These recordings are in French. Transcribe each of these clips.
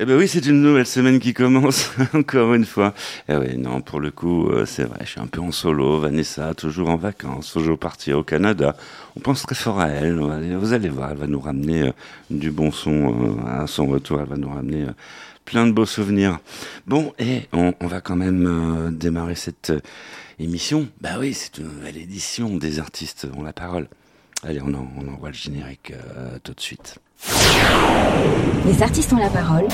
Eh ben oui, c'est une nouvelle semaine qui commence, encore une fois. Eh oui, non, pour le coup, euh, c'est vrai, je suis un peu en solo. Vanessa, toujours en vacances, toujours partie au Canada. On pense très fort à elle. Vous allez voir, elle va nous ramener euh, du bon son euh, à son retour. Elle va nous ramener plein de beaux souvenirs. Bon, et on, va quand même démarrer cette émission. Bah oui, c'est une nouvelle édition des artistes ont la parole. Allez, on, on envoie le générique tout de suite. Les artistes ont la parole.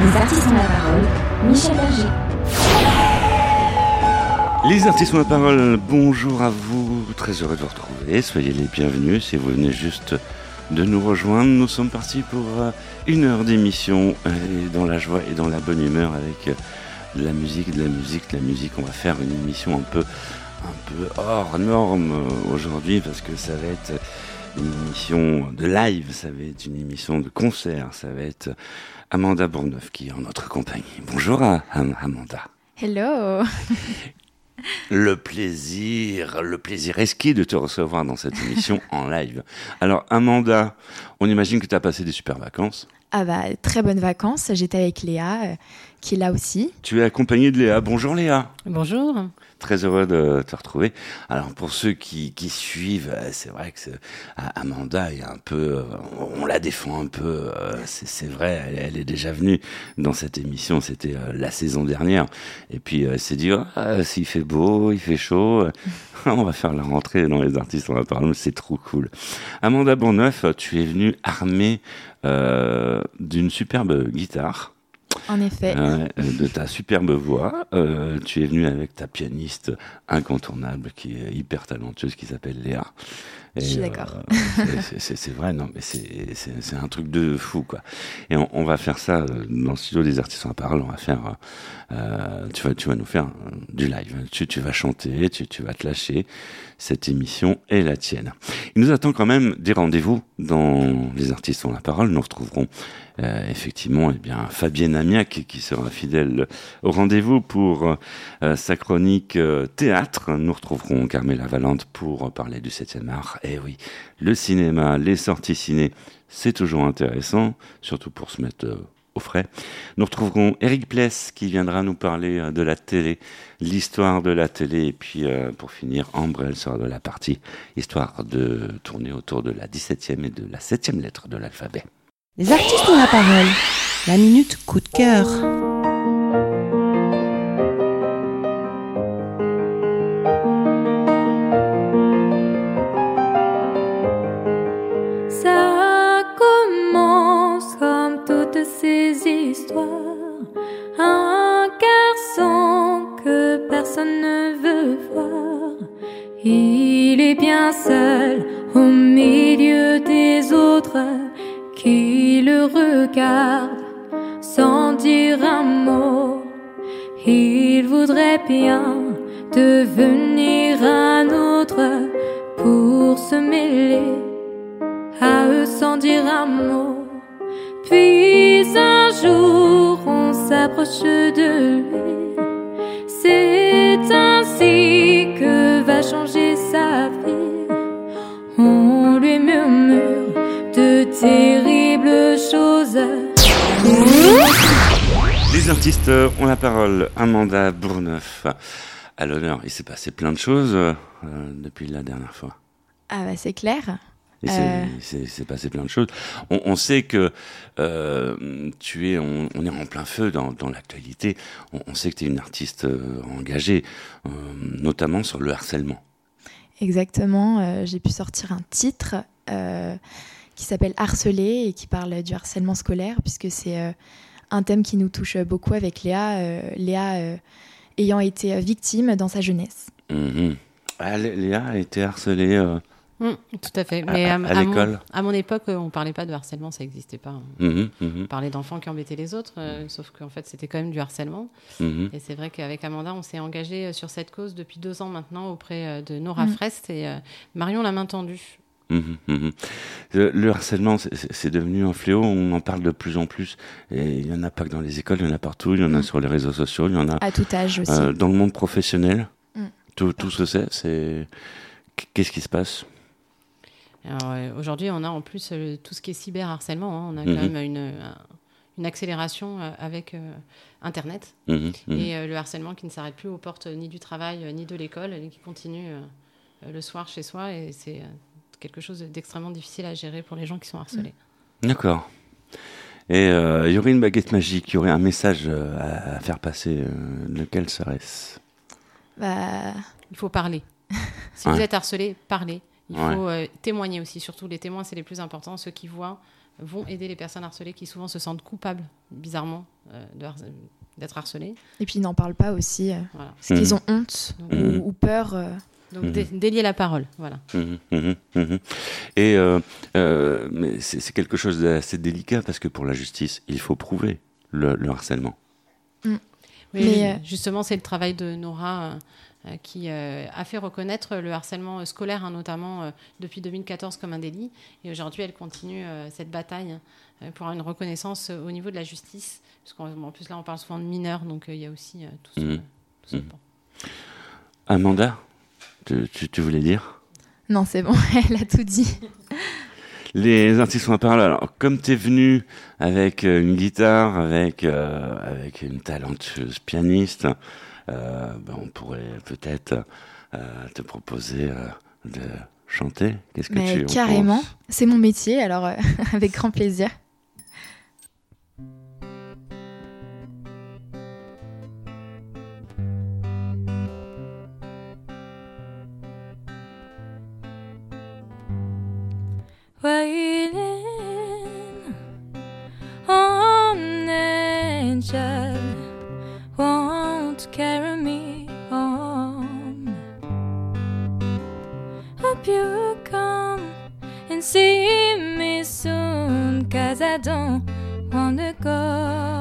Les artistes ont la parole. Michel Berger. Les artistes ont la parole, bonjour à vous, très heureux de vous retrouver, soyez les bienvenus si vous venez juste de nous rejoindre. Nous sommes partis pour euh, une heure d'émission dans la joie et dans la bonne humeur avec euh, de la musique, de la musique, de la musique. On va faire une émission un peu, un peu hors norme euh, aujourd'hui parce que ça va être une émission de live, ça va être une émission de concert, ça va être Amanda Bourneuf qui est en notre compagnie. Bonjour Amanda. Hello. le plaisir, le plaisir esquis de te recevoir dans cette émission en live. Alors Amanda, on imagine que tu as passé des super vacances. Ah bah très bonnes vacances, j'étais avec Léa euh, qui est là aussi. Tu es accompagnée de Léa. Bonjour Léa. Bonjour. Très heureux de te retrouver. Alors pour ceux qui, qui suivent, euh, c'est vrai que Amanda est un peu, euh, on la défend un peu. Euh, c'est vrai, elle, est déjà venue dans cette émission. C'était la saison dernière. Et puis elle s'est dit, ah, s'il fait beau, il fait chaud, on va faire la rentrée dans les artistes. On va parler. C'est trop cool. Amanda Bonneuf, tu es venue armée d'une superbe guitare. En effet. Euh, de ta superbe voix. Euh, tu es venu avec ta pianiste incontournable qui est hyper talentueuse qui s'appelle Léa. Je suis d'accord. Euh, c'est vrai, non, mais c'est un truc de fou, quoi. Et on, va faire ça dans le studio des artistes en parole. On va faire, tu vas, tu vas nous faire du live. Tu, tu vas chanter, tu, tu vas te lâcher. Cette émission est la tienne. Il nous attend quand même des rendez-vous dans les artistes ont la parole. Nous retrouverons euh, effectivement, eh bien, Fabienne Amiac qui sera fidèle au rendez-vous pour euh, sa chronique euh, théâtre. Nous retrouverons Carmela Valente pour parler du 7e art. Eh oui, le cinéma, les sorties ciné, c'est toujours intéressant, surtout pour se mettre au frais. Nous retrouverons Eric Pless qui viendra nous parler de la télé, l'histoire de la télé, et puis pour finir, Ambre, elle sera de la partie histoire de tourner autour de la 17e et de la 7e lettre de l'alphabet. Les artistes ont la parole. La minute coup de cœur. Ça commence comme toutes ces histoires. Un garçon que personne ne veut voir. Il est bien seul au milieu des autres qui le regarde sans dire un mot. Il voudrait bien devenir un autre pour se mêler à eux sans dire un mot. Puis un jour on s'approche de lui. C'est ainsi que va changer sa vie. Les artistes ont la parole. Amanda Bourneuf à l'honneur. Il s'est passé plein de choses euh, depuis la dernière fois. Ah bah c'est clair. Il s'est euh. passé plein de choses. On, sait que euh, tu es, on, est en plein feu dans, l'actualité. On, sait que tu es une artiste engagée, notamment sur le harcèlement. Exactement. J'ai pu sortir un titre qui s'appelle Harceler et qui parle du harcèlement scolaire, puisque c'est euh, un thème qui nous touche beaucoup avec Léa, euh, Léa euh, ayant été victime dans sa jeunesse. Mhm. Ah, Léa a été harcelée. Mmh, tout à fait. Mais à, l'école à, mon époque, on ne parlait pas de harcèlement, ça n'existait pas. Mhm, mhm. On parlait d'enfants qui embêtaient les autres, sauf qu'en fait, c'était quand même du harcèlement. Et c'est vrai qu'avec Amanda, on s'est engagé sur cette cause depuis deux ans maintenant auprès de Nora mmh. Frest et Marion La Main Tendue. Mhm, mhm. Le, harcèlement, c'est devenu un fléau. On en parle de plus en plus. Et il y en a pas que dans les écoles, il y en a partout. Il y en a mhm. sur les réseaux sociaux, il y en a à tout âge aussi. Euh, dans le monde professionnel. Tout, tout se sait. C'est qu'est-ce qui se passe? Aujourd'hui, on a en plus tout ce qui est cyberharcèlement. Hein. On a quand mhm. même une, une accélération avec Internet mhm, mhm. et le harcèlement qui ne s'arrête plus aux portes ni du travail ni de l'école et qui continue le soir chez soi. Et c'est quelque chose d'extrêmement difficile à gérer pour les gens qui sont harcelés. D'accord. Et euh, il y aurait une baguette magique, il y aurait un message euh, à, faire passer. Euh, lequel serait-ce? Bah... Il faut parler. si vous êtes harcelé, parlez. Il faut témoigner aussi. Surtout les témoins, c'est les plus importants. Ceux qui voient vont aider les personnes harcelées qui souvent se sentent coupables, bizarrement, d'être harcelées. Et puis ils n'en parlent pas aussi. Parce qu'ils mmh. ont honte ou, peur. Donc mhm. délier la parole, voilà. Mhm, mhm, Et euh, euh, mais c'est quelque chose d'assez délicat parce que pour la justice, il faut prouver le, harcèlement. Mm. mais euh, justement, c'est le travail de Nora qui a fait reconnaître le harcèlement scolaire, hein, notamment depuis 2014, comme un délit. Et aujourd'hui, elle continue cette bataille pour une reconnaissance au niveau de la justice. Parce qu'en plus, là, on parle souvent de mineurs, donc il y a aussi tout ce, tout ce Amanda tu, voulais dire? Non, c'est bon, elle a tout dit. Les artistes sont à parole. Alors, comme tu es venu avec euh, une guitare, avec, euh, avec une talentueuse pianiste, euh, ben, on pourrait peut-être te proposer de chanter. Qu'est-ce que Mais tu Carrément, c'est mon métier, alors avec grand plaisir. Waiting on an angel won't carry me home. Hope you come and see me soon, cause I don't wanna go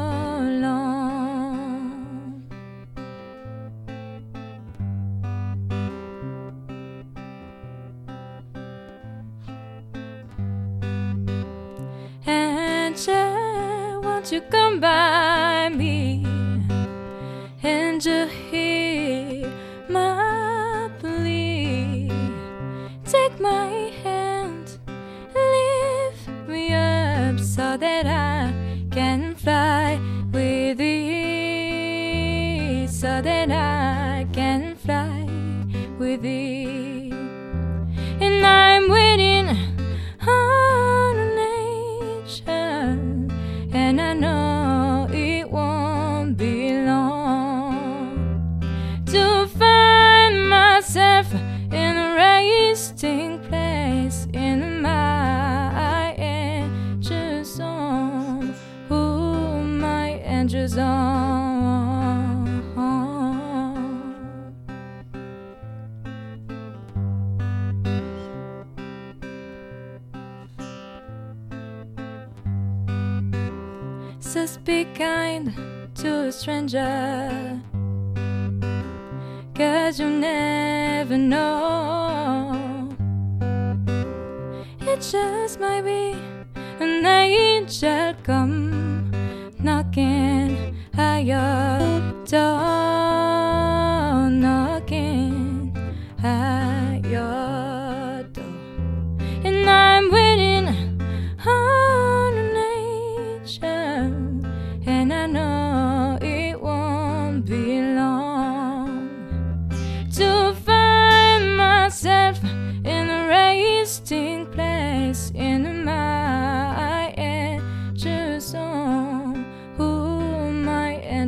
you come by me and you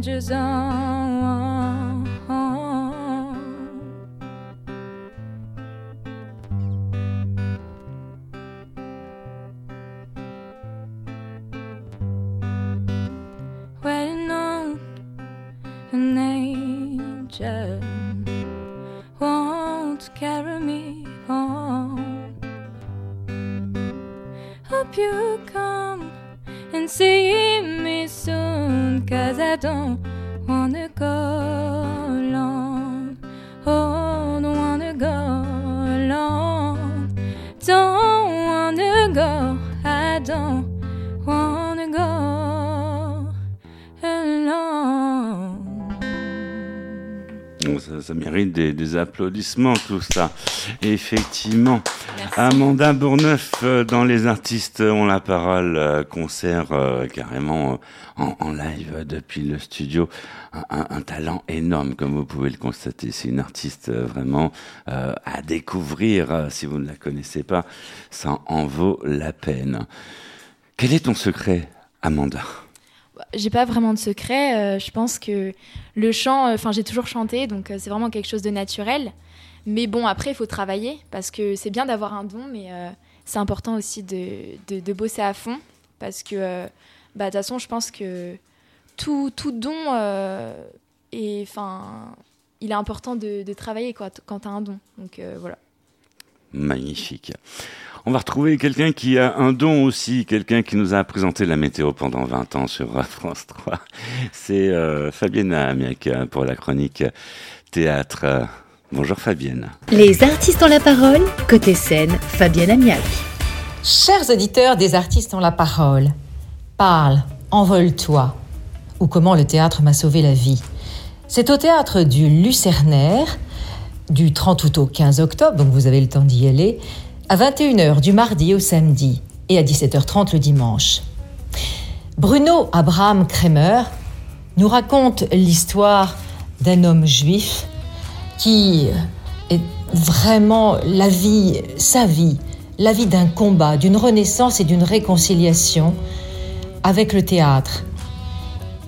my angels on. Des, applaudissements, tout ça. effectivement, Amanda Bourneuf, euh, dans Les artistes ont la parole, euh, concert euh, carrément en, live depuis le studio. Un, talent énorme, comme vous pouvez le constater. C'est une artiste vraiment à découvrir. si vous ne la connaissez pas, ça en vaut la peine. Quel est ton secret, Amanda? J'ai pas vraiment de secret. Euh, je pense que le chant, euh, enfin, j'ai toujours chanté, donc euh, c'est vraiment quelque chose de naturel. Mais bon, après, il faut travailler parce que c'est bien d'avoir un don, mais c'est important aussi de, de, bosser à fond parce que, bah, de toute façon, je pense que tout, tout don est, enfin, il est important de, travailler quoi, quand tu as un don. Donc voilà. Magnifique. On va retrouver quelqu'un qui a un don aussi, quelqu'un qui nous a présenté la météo pendant 20 ans sur France 3. C'est euh, Fabienne Amiac pour la chronique théâtre. Bonjour Fabienne. Les artistes ont la parole, côté scène, Fabienne Amiac. Chers auditeurs des artistes ont la parole, parle, envole-toi, ou comment le théâtre m'a sauvé la vie. C'est au théâtre du Lucernaire, du 30 août au 15 octobre, donc vous avez le temps d'y aller, à 21h du mardi au samedi et à 17h30 le dimanche. Bruno Abraham Kremer nous raconte l'histoire d'un homme juif qui est vraiment la vie, sa vie, la vie d'un combat, d'une renaissance et d'une réconciliation avec le théâtre.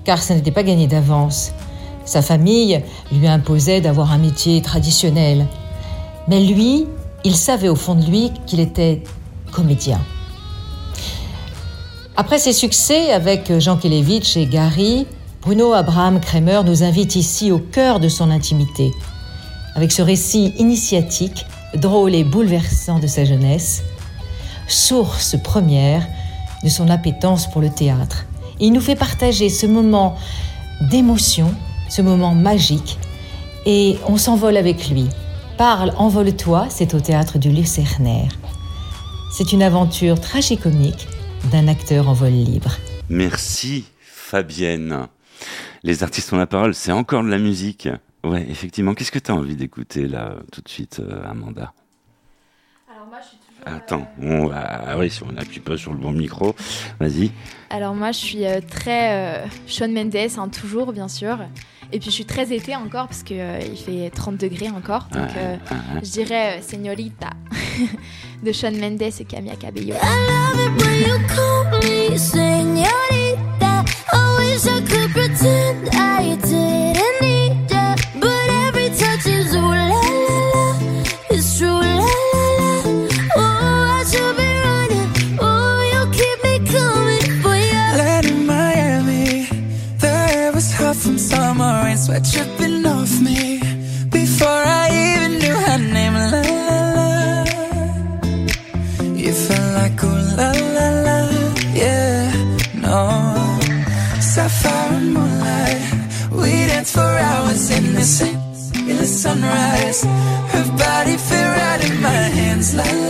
Car ça n'était pas gagné d'avance. Sa famille lui imposait d'avoir un métier traditionnel. Mais lui, il savait au fond de lui qu'il était comédien. Après ses succès avec Jean Kelevitch et Gary, Bruno Abraham Kremer nous invite ici au cœur de son intimité, avec ce récit initiatique, drôle et bouleversant de sa jeunesse, source première de son appétence pour le théâtre. il nous fait partager ce moment d'émotion, ce moment magique, et on s'envole avec lui. Parle, envole-toi, c'est au théâtre du Lucernaire. C'est une aventure tragicomique d'un acteur en vol libre. Merci Fabienne. Les artistes ont la parole, c'est encore de la musique. Ouais, effectivement. Qu'est-ce que tu as envie d'écouter là tout de suite, euh, Amanda? Alors moi, je suis toujours. Attends, on ah oui, si on n'appuie pas sur le bon micro, vas-y. Alors moi, je suis euh, très euh, Sean Mendes, hein, toujours bien sûr. Et puis je suis très été encore parce qu'il euh, il fait 30 degrés encore. Donc euh, je dirais euh, Señorita de Sean Mendes et Camilla Cabello. Sweat dripping off me before I even knew her name. La la la. You felt like ooh la la la, yeah. No, sapphire and moonlight. We danced for hours in the sun, in the sunrise. Her body fit right in my hands. La la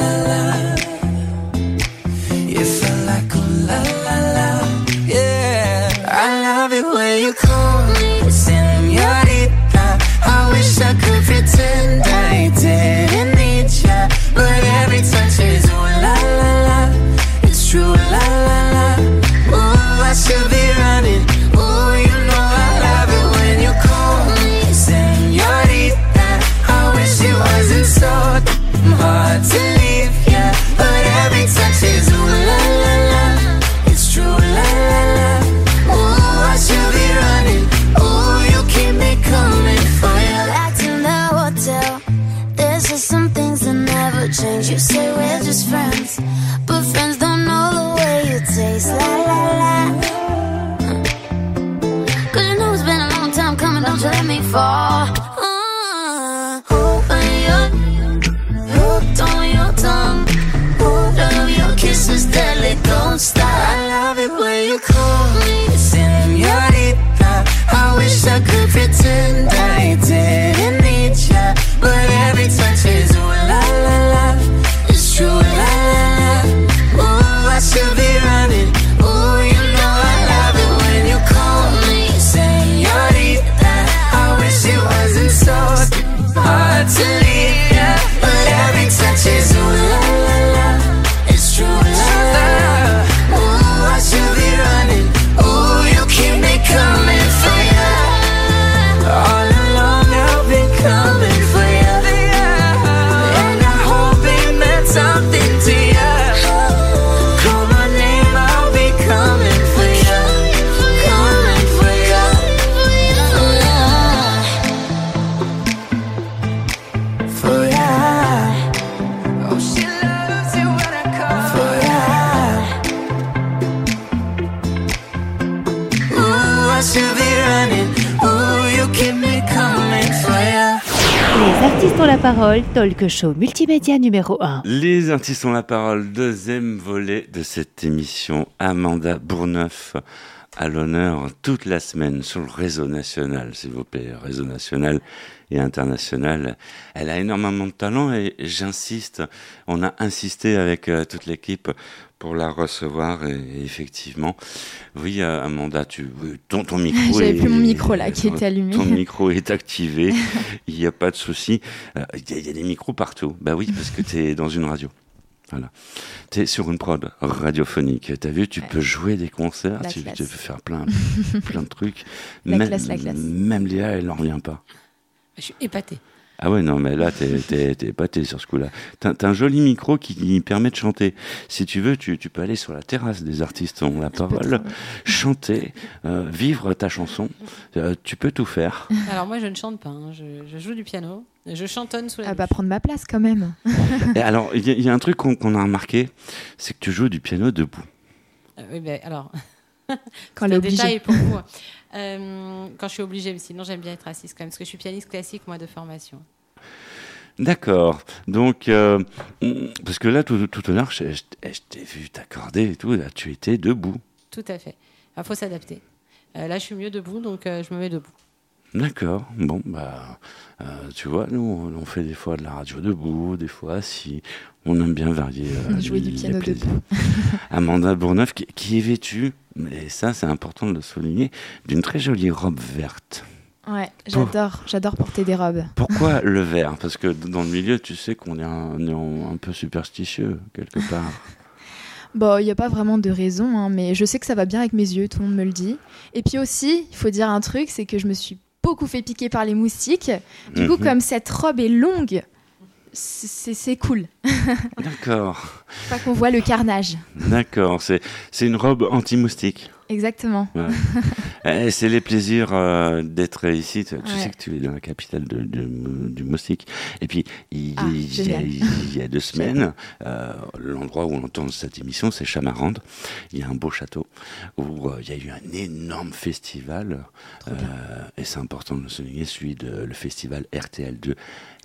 talk show multimédia numéro 1. Les artistes ont la parole, deuxième volet de cette émission. Amanda Bourneuf à l'honneur toute la semaine sur le réseau national, s'il vous plaît, réseau national et international. Elle a énormément de talent et j'insiste, on a insisté avec euh, toute l'équipe pour la recevoir et, effectivement, oui, euh, Amanda, tu, ton, ton micro J'avais plus mon micro là qui était allumé. Ton micro est activé, il n'y a pas de souci. Euh, il y, a des micros partout. Bah oui, parce que tu es dans une radio. Voilà. Tu es sur une prod radiophonique. Tu as vu, tu peux jouer des concerts, tu, peux faire plein, plein de trucs. La même, classe, la classe. Même Léa, elle n'en revient pas. Je suis épatée. Ah ouais, non, mais là, t'es épaté sur ce coup-là. T'as un joli micro qui, permet de chanter. Si tu veux, tu, peux aller sur la terrasse des artistes ont la parole, chanter, euh, vivre ta chanson. Euh, tu peux tout faire. Alors moi, je ne chante pas. Hein. Je, joue du piano. Je chantonne sous la. Ah bah prendre ma place quand même. Et alors, il y, a un truc qu'on a remarqué, c'est que tu joues du piano debout. Euh, oui, ben alors. Quand le détail pour vous. Euh, quand je suis obligée, sinon j'aime bien être assise quand même, parce que je suis pianiste classique, moi, de formation. D'accord. Donc, euh, parce que là, tout, tout à l'heure, je, t'ai vu t'accorder et tout, là, tu étais debout. Tout à fait. Il faut s'adapter. Euh, là, je suis mieux debout, donc je me mets debout. D'accord. Bon, bah, tu vois, nous, on fait des fois de la radio debout, des fois assis. On aime bien varier. Jouer du piano debout. Amanda Bourneuf, qui, qui est vêtue mais ça c'est important de le souligner, d'une très jolie robe verte. Ouais, j'adore, j'adore porter des robes. Pourquoi le vert? Parce que dans le milieu, tu sais qu'on est un, peu superstitieux quelque part. Bon, il n'y a pas vraiment de raison, hein, mais je sais que ça va bien avec mes yeux, tout le monde me le dit. Et puis aussi, il faut dire un truc, c'est que je me suis beaucoup fait piquer par les moustiques. Du coup, mhm. comme cette robe est longue, c'est cool. D'accord. Pas qu'on voit le carnage. D'accord, c'est une robe anti-moustique. Exactement. Eh, c'est les plaisirs euh, d'être ici. Tu, sais que tu es dans la capitale de, du moustique. Et puis, il, ah, y, a, deux semaines, euh, l'endroit où on entend cette émission, c'est Chamarande. Il y a un beau château où euh, il y a eu un énorme festival. et c'est important de le souligner, celui de le festival RTL2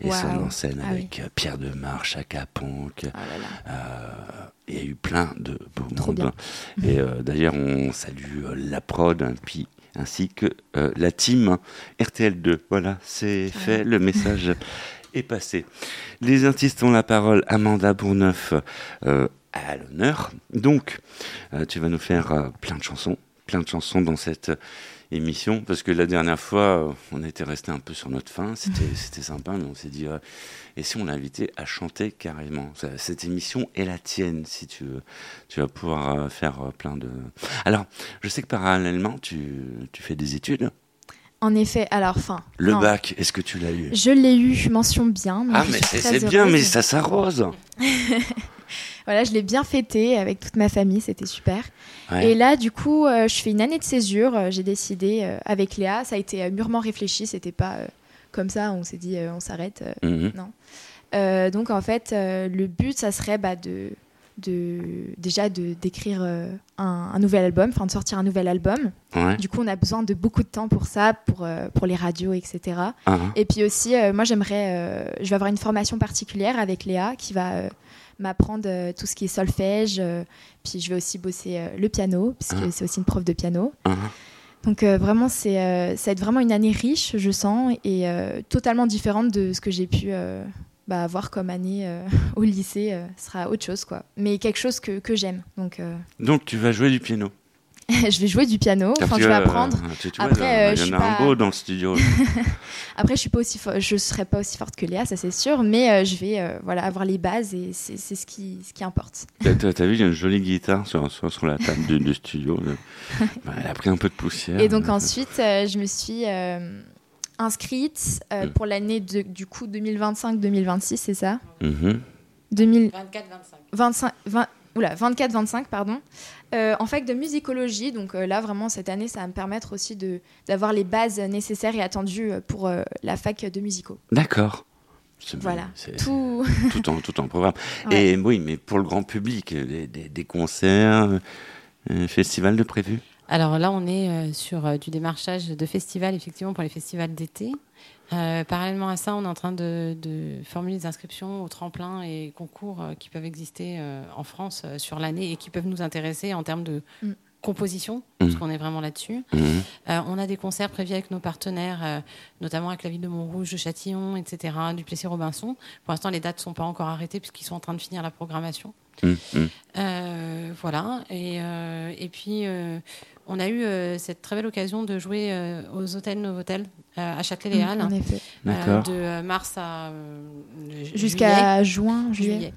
et son en scène ah avec Pierre Demar, Chaka Ponk. Oh il y a eu plein de beaux mondes. Et euh, d'ailleurs, on salue euh, la prod, hein, puis, ainsi que euh, la team RTL2. Voilà, c'est fait, le message est passé. Les artistes ont la parole. Amanda Bourneuf à l'honneur. Donc, tu vas nous faire plein de chansons, plein de chansons dans cette émission, parce que la dernière fois, on était resté un peu sur notre fin, c'était sympa, mais on s'est dit, et si on l'invitait à chanter carrément? Cette émission est la tienne, si tu veux. Tu vas pouvoir euh, faire euh, plein de... Alors, je sais que parallèlement, tu, tu fais des études. En effet, alors, fin. Le bac, est-ce que tu l'as eu? Je l'ai eu, mention bien. Ah, mais c'est bien, mais ça s'arrose. voilà, je l'ai bien fêté avec toute ma famille, c'était super. Et là, du coup, euh, je fais une année de césure. J'ai décidé avec Léa, ça a été mûrement réfléchi, c'était pas comme ça, on s'est dit on s'arrête. Mhm. Non. Euh, donc en fait, euh, le but, ça serait bah, de, de, déjà de d'écrire euh, un, nouvel album, enfin de sortir un nouvel album. Du coup, on a besoin de beaucoup de temps pour ça, pour, pour les radios, etc. Ah. Et puis aussi, moi, j'aimerais, je vais avoir une formation particulière avec Léa qui va m'apprendre tout ce qui est solfège. puis je vais aussi bosser le piano, puisque ah. c'est aussi une prof de piano. Ah. Donc vraiment, c'est, ça va être vraiment une année riche, je sens, et totalement différente de ce que j'ai pu bah, avoir comme année euh, au lycée euh, sera autre chose, quoi. Mais quelque chose que, que j'aime. Donc, euh. donc, tu vas jouer du piano je vais jouer du piano. Enfin, je vais apprendre. Euh, tu Après, euh, il y en a un beau dans le studio. Après, je suis pas serai pas aussi forte que Léa, ça c'est sûr, mais euh, je vais voilà avoir les bases et c'est ce qui, ce qui importe. T'as vu, il y a une jolie guitare sur, sur, la table du, studio. Bah, elle a pris un peu de poussière. Et donc ensuite, je me suis inscrite pour l'année du coup 2025-2026, c'est ça? Mmh. 2024-25. 24-25, pardon, euh, en fac de musicologie. Donc euh, là, vraiment, cette année, ça va me permettre aussi d'avoir les bases nécessaires et attendues euh, pour la fac de musicaux. D'accord. Voilà, tout... tout... en, tout en programme. Et oui, mais pour le grand public, des, des concerts, un festival de prévu? Alors là, on est sur du démarchage de festivals, effectivement, pour les festivals d'été parallèlement à ça, on est en train de, formuler des inscriptions aux tremplins et concours qui peuvent exister en France sur l'année et qui peuvent nous intéresser en termes de mm composition, parce mmh. qu'on est vraiment là-dessus. Mmh. Euh, on a des concerts prévus avec nos partenaires, euh, notamment avec la ville de Montrouge, de Châtillon, etc., du Plessis-Robinson. Pour l'instant, les dates ne sont pas encore arrêtées puisqu'ils sont en train de finir la programmation. Mmh. Euh, voilà. Et, et puis, on a eu cette très belle occasion de jouer aux hôtels Novotel à Châtelet-Les-Halles. en effet. de mars à jusqu'à juin, juillet.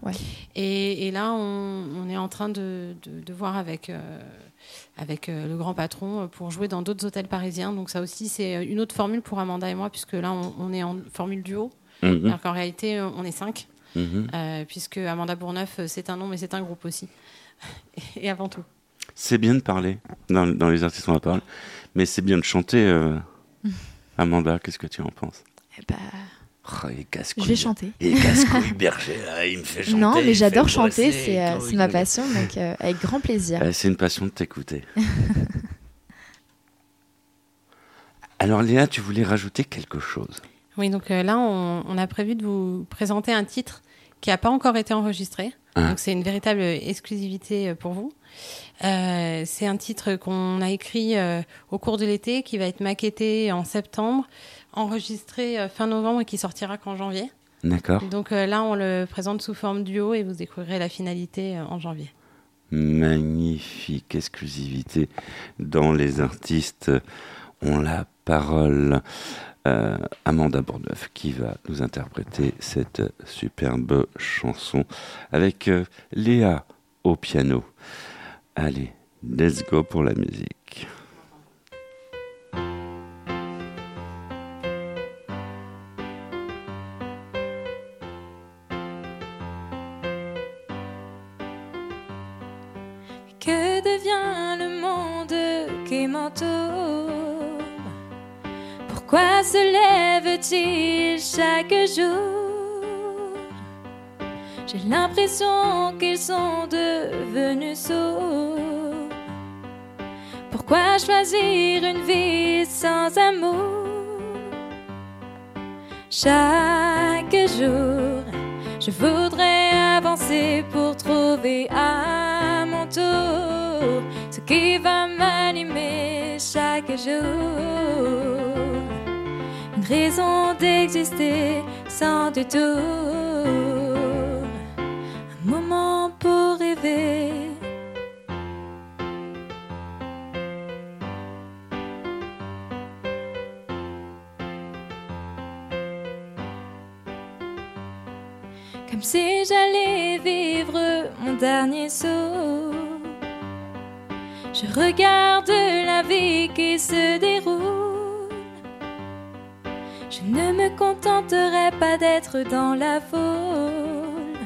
Et, et, là, on, on, est en train de, de, de voir avec avec euh, le grand patron euh, pour jouer dans d'autres hôtels parisiens. Donc ça aussi, c'est euh, une autre formule pour Amanda et moi, puisque là, on, est en formule duo. Mhm. Alors qu'en réalité, on est cinq, mhm. puisque Amanda Bourneuf, c'est un nom, mais c'est un groupe aussi. et avant tout. C'est bien de parler dans, les artistes on va parler, mais c'est bien de chanter. Amanda, qu'est-ce que tu en penses? Eh ben, Oh, je vais chanter. Et casse-couille berger, il me fait chanter. Non, mais j'adore chanter, c'est euh, ma passion, donc euh, avec grand plaisir. c'est une passion de t'écouter. Alors Léa, tu voulais rajouter quelque chose? Oui, donc euh, là, on, a prévu de vous présenter un titre qui n'a pas encore été enregistré. Donc c'est une véritable exclusivité pour vous. c'est un titre qu'on a écrit au cours de l'été, qui va être maquetté en septembre enregistré euh, fin novembre et qui sortira qu'en janvier. D'accord. Donc euh, là, on le présente sous forme duo et vous découvrirez la finalité euh, en janvier. Magnifique exclusivité dans les artistes ont la parole. Amanda Bourneuf qui va nous interpréter cette superbe chanson avec Léa au piano. Allez, let's go pour la musique. Chaque jour? J'ai l'impression qu'ils sont devenus sourds. Pourquoi choisir une vie sans amour? Chaque jour, je voudrais avancer pour trouver à mon tour ce qui va m'animer chaque jour raison d'exister sans détour. Un moment pour rêver. Comme si j'allais vivre mon dernier saut. Je regarde la vie qui se déroule. Je ne me contenterai pas d'être dans la foule.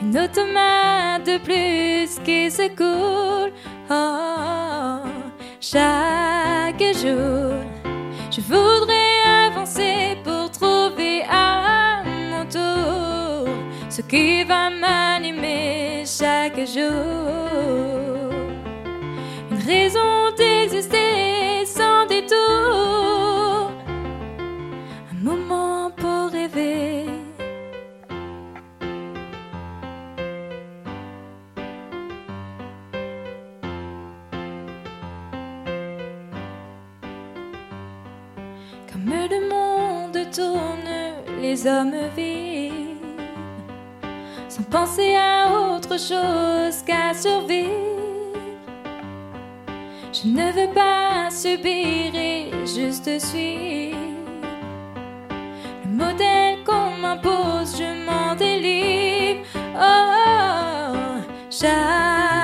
Une automate de plus qui se coule. Oh, chaque jour, je voudrais avancer pour trouver à mon tour ce qui va m'animer chaque jour. Une raison les hommes vivent sans penser à autre chose qu'à survivre. Je ne veux pas subir et juste suivre le modèle qu'on m'impose, je m'en délivre. Oh, chaque jour,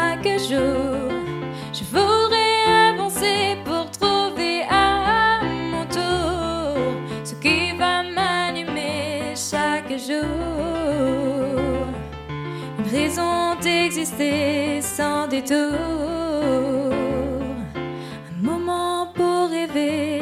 d'exister sans détour. Un moment pour rêver.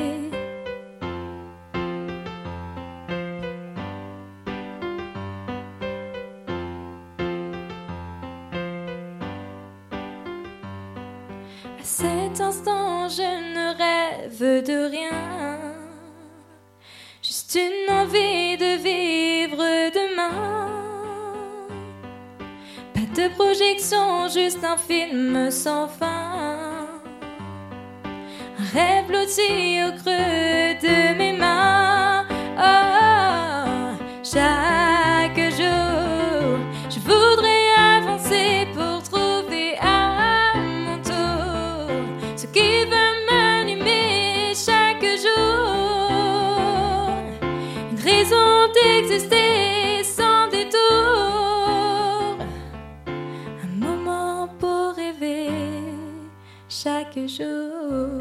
À cet instant, je ne rêve de rien. Juste une envie de vivre de projection, juste un film sans fin. Rêve au creux de mes mains. Oh, chaque jour, je voudrais avancer pour trouver à mon tour ce qui va m'animer chaque jour. Une raison d'exister chaque jour.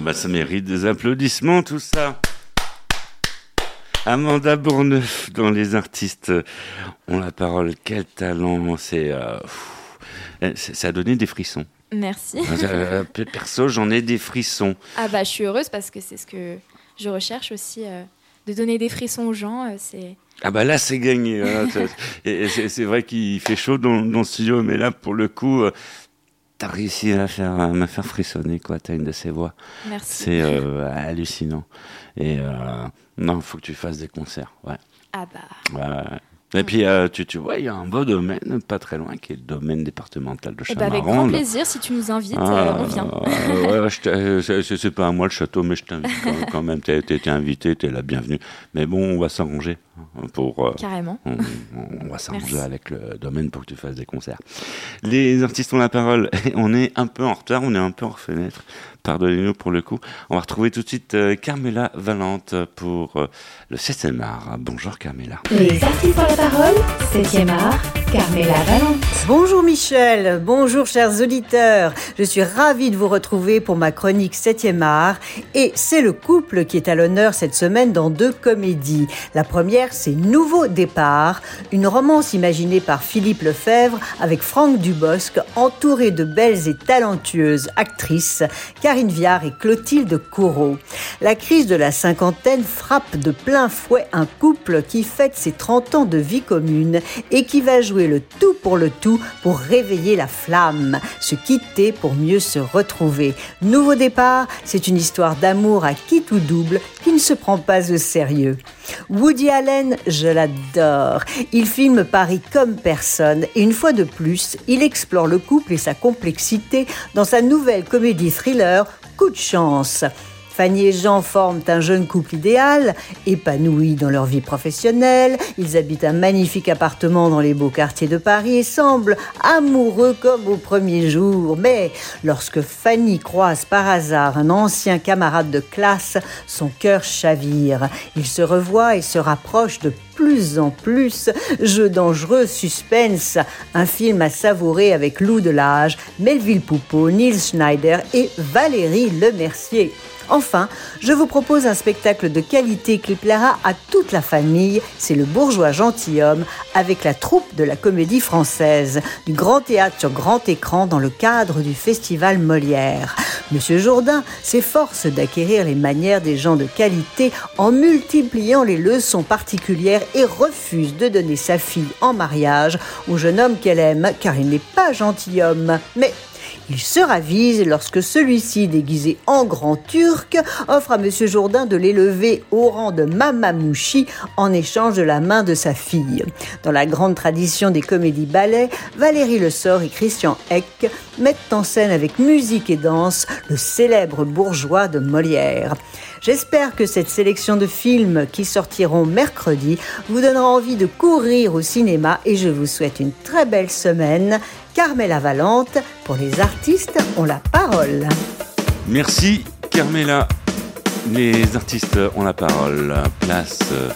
Bah, ça mérite des applaudissements, tout ça. Amanda Bourneuf, dans Les artistes ont la parole. Quel talent. C'est, euh, ça a donné des frissons. Merci. Euh, Perso, j'en ai des frissons. Ah bah je suis heureuse parce que c'est ce que je recherche aussi, euh, de donner des frissons aux gens. euh, c'est Ah bah là, c'est gagné. voilà. C'est- vrai qu'il fait chaud dans, dans le studio, mais là, pour le coup, euh, t'as réussi à, faire, à me faire frissonner, quoi. T'as une de ces voix. merci. C'est euh, hallucinant. Et euh, non, il faut que tu fasses des concerts. Ouais. Ah bah. Ouais. Et puis, euh, tu, tu vois, il y a un beau domaine, pas très loin, qui est le domaine départemental de Eh bah, avec grand plaisir, si tu nous invites, Ah, euh, on vient. ouais, ouais, euh, c'est- pas à moi le château, mais je t'invite quand, quand même. T'es invité, t'es la bienvenue. Mais bon, on va s'arranger hein, pour. euh, Carrément. on, on va s'arranger avec le domaine pour que tu fasses des concerts. Les artistes ont la parole. On est un peu en retard, on est un peu en fenêtre. Pardonnez-nous pour le coup. On va retrouver tout de suite euh, Carmela Valente pour euh, le 7e art. Bonjour Carmela. Les artistes ont la parole, 7e art, Carmela Valente. Bonjour Michel, bonjour chers auditeurs. Je suis ravie de vous retrouver pour ma chronique 7e art et c'est le couple qui est à l'honneur cette semaine dans deux comédies. La première, c'est Nouveau départ, une romance imaginée par Philippe Lefebvre avec Franck Dubosc entouré de belles et talentueuses actrices Karine Viard et Clotilde Courreau. La crise de la cinquantaine frappe de plein fouet un couple qui fête ses 30 ans de vie commune et qui va jouer le tout pour le tout pour réveiller la flamme, se quitter pour mieux se retrouver. Nouveau départ, c'est une histoire d'amour à qui tout double qui ne se prend pas au sérieux. Woody Allen, je l'adore. Il filme Paris comme personne et une fois de plus, il explore le couple et sa complexité dans sa nouvelle comédie thriller Coup de chance. Fanny et Jean forment un jeune couple idéal, épanoui dans leur vie professionnelle. Ils habitent un magnifique appartement dans les beaux quartiers de Paris et semblent amoureux comme au premier jour. Mais lorsque Fanny croise par hasard un ancien camarade de classe, son cœur chavire. Il se revoit et se rapproche de plus en plus. Jeu dangereux, suspense, un film à savourer avec Lou Delage, Melville Poupeau, Nils Schneider et Valérie Lemercier. Enfin, je vous propose un spectacle de qualité qui plaira à toute la famille. C'est Le Bourgeois Gentilhomme avec la troupe de la Comédie Française, du grand théâtre sur grand écran dans le cadre du Festival Molière. Monsieur Jourdain s'efforce d'acquérir les manières des gens de qualité en multipliant les leçons particulières et refuse de donner sa fille en mariage au jeune homme qu'elle aime car il n'est pas gentilhomme. Mais il se ravise lorsque celui-ci, déguisé en grand turc, offre à Monsieur Jourdain de l'élever au rang de mamamouchi en échange de la main de sa fille. Dans la grande tradition des comédies ballets, Valérie Le Sort et Christian Eck mettent en scène avec musique et danse le célèbre bourgeois de Molière. J'espère que cette sélection de films qui sortiront mercredi vous donnera envie de courir au cinéma et je vous souhaite une très belle semaine. Carmela Valente, pour les artistes, ont la parole. Merci Carmela. Les artistes ont la parole. Place euh,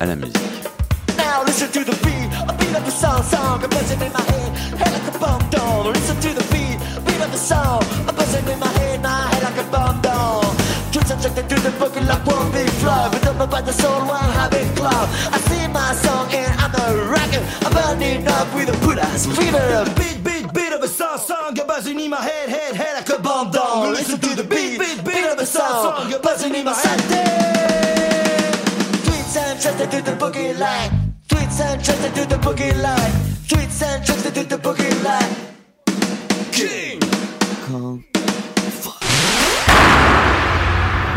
à la musique. Now listen to the beat, a beat of the song, song, a buzzing in my head, head like a bomb down. Listen to the beat, beat of the song, a buzzing in my head, my head like a bomb down. Twitch subjected to the booking like one big flow, but up by the soul, one habit club. I sing my song and I'm a rocker, I'm burning up with a put ass fever. Beat, beat, beat of a song, song, a buzzing in my head, head, head like a bomb down. Listen to the beat, beat, beat of a song, song, a buzzing in my head. Tweets and trusted to the boogie line. Tweets and trusted to the boogie line. Tweets and trusted to the boogie line.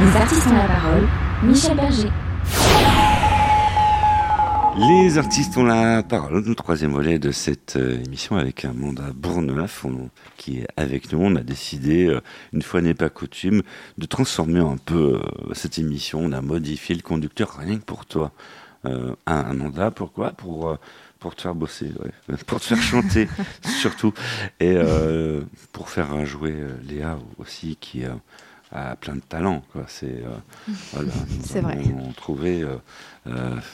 Les artistes ont la parole. Michel Berger. Les artistes ont la parole. Le troisième volet de cette euh, émission avec Amanda Bourneuf qui est avec nous. On a décidé, euh, une fois n'est pas coutume, de transformer un peu euh, cette émission. On a modifié le conducteur rien que pour toi. Euh, Amanda, pourquoi? Pour pour te faire bosser, pour te faire chanter surtout, et pour faire jouer Léa aussi qui a plein de talent. C'est voilà, c'est vrai. On, trouvait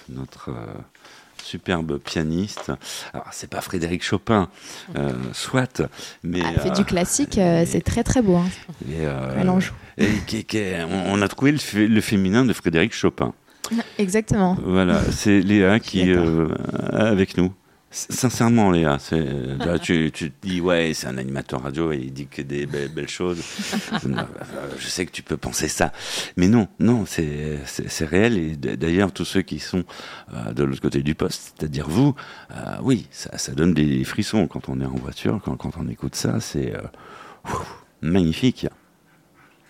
notre superbe pianiste. Alors, c'est pas Frédéric Chopin, euh, soit, mais. Elle fait du classique, euh, c'est très très beau. Hein. Euh. Et, on, a trouvé le, féminin de Frédéric Chopin. Exactement. Voilà, c'est Léa qui est avec nous. Sincèrement, Léa, là, tu, tu, te dis, ouais, c'est un animateur radio et il dit que des belles, choses. je sais que tu peux penser ça. Mais non, non, c'est réel. Et d'ailleurs, tous ceux qui sont euh, de l'autre côté du poste, c'est-à-dire vous, euh, oui, ça, ça, donne des frissons quand on est en voiture, quand, quand on écoute ça. C'est euh, magnifique.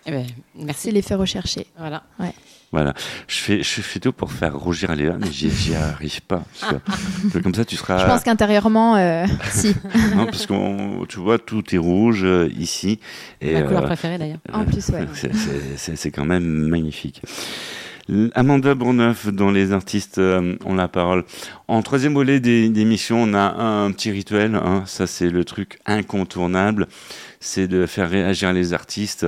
Eh ben, merci. l'effet recherché. Voilà. Ouais. Voilà. Je fais, je fais tout pour faire rougir Léa, mais j'y arrive pas. comme ça, tu seras. Je pense qu'intérieurement, euh, si. non, parce que tu vois, tout est rouge euh, ici. Et, Ma couleur euh, préférée d'ailleurs. en plus, ouais. C'est quand même magnifique. Amanda Bourneuf, dont les artistes ont la parole. En troisième volet d'émission, on a un, petit rituel. Hein. Ça, c'est le truc incontournable. C'est de faire réagir les artistes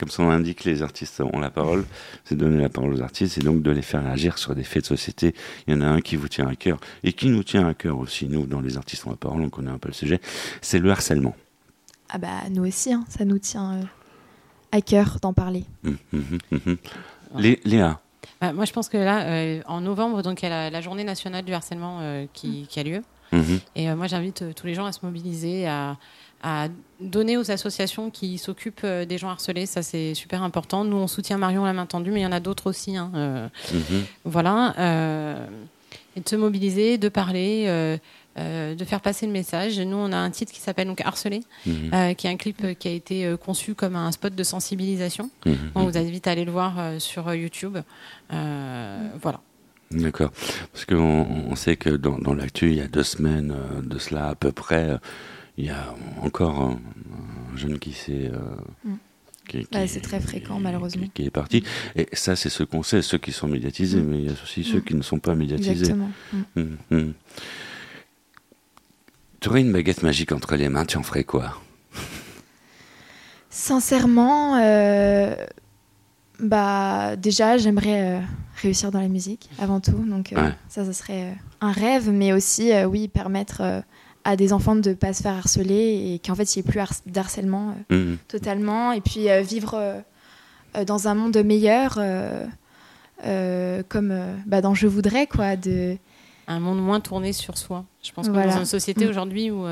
comme son nom l'indique, les artistes ont la parole, c'est donner la parole aux artistes et donc de les faire agir sur des faits de société. Il y en a un qui vous tient à cœur et qui nous tient à cœur aussi, nous, dans les artistes ont la parole, on connaît un peu le sujet, c'est le harcèlement. Ah bah nous aussi, hein, ça nous tient euh, à cœur d'en parler. Hum, hum, hum, Léa bah, Moi je pense que là, euh, en novembre, donc il y a la, journée nationale du harcèlement euh, qui, qui, a lieu. Et moi j'invite tous les gens à se mobiliser, à à donner aux associations qui s'occupent euh, des gens harcelés. Ça, c'est super important. Nous, on soutient Marion la main tendue, mais il y en a d'autres aussi. Hein, euh, mhm. Voilà. Euh, et de se mobiliser, de parler, de faire passer le message. Nous, on a un titre qui s'appelle donc Harcelé, mhm. qui est un clip qui a été conçu comme un spot de sensibilisation. Mhm. On vous invite à aller le voir sur YouTube. voilà. D'accord. Parce qu'on on sait que dans, dans l'actu, il y a deux semaines de cela à peu près, il y a encore un, jeune qui s'est. Euh, mm. C'est très fréquent, malheureusement. Qui, est parti. Et ça, c'est ce qu'on sait, ceux qui sont médiatisés, mm. mais il y a aussi ceux mm. qui ne sont pas médiatisés. Exactement. Tu aurais une baguette magique entre les mains, tu en ferais quoi? Sincèrement, euh, bah déjà, j'aimerais euh, réussir dans la musique avant tout. Donc ça, ça serait un rêve, mais aussi, oui, permettre à des enfants de ne pas se faire harceler et qu'en fait il n'y ait plus d'harcèlement euh, mmh. totalement. Et puis euh, vivre euh, dans un monde meilleur comme bah, dans Je voudrais quoi de un monde moins tourné sur soi. Je pense que dans une société mmh. aujourd'hui où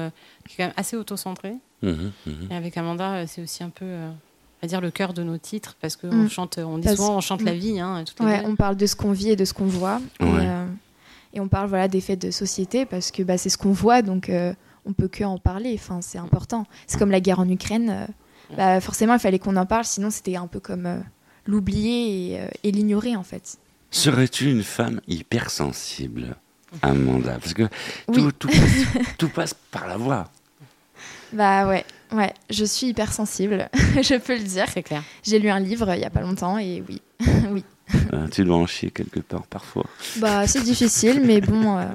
qui est quand même assez auto-centrée mmh, et avec Amanda c'est aussi un peu à dire le cœur de nos titres parce qu'on chante on dit souvent on chante la vie hein, on parle de ce qu'on vit et de ce qu'on voit. Et on parle voilà, des faits de société parce que bah, c'est ce qu'on voit, donc euh, on peut que en parler. Enfin, c'est important. C'est comme la guerre en Ukraine. Euh, bah, forcément, il fallait qu'on en parle, sinon c'était un peu comme euh, l'oublier et, l'ignorer en fait. Serais-tu une femme hypersensible, Amanda? Parce que tout, tout, passe, tout passe par la voix. Bah ouais, ouais, je suis hypersensible, je peux le dire. C'est clair. J'ai lu un livre il y a pas longtemps et oui, oui. Euh, tu dois en chier quelque part parfois. Bah, c'est difficile, mais bon, euh,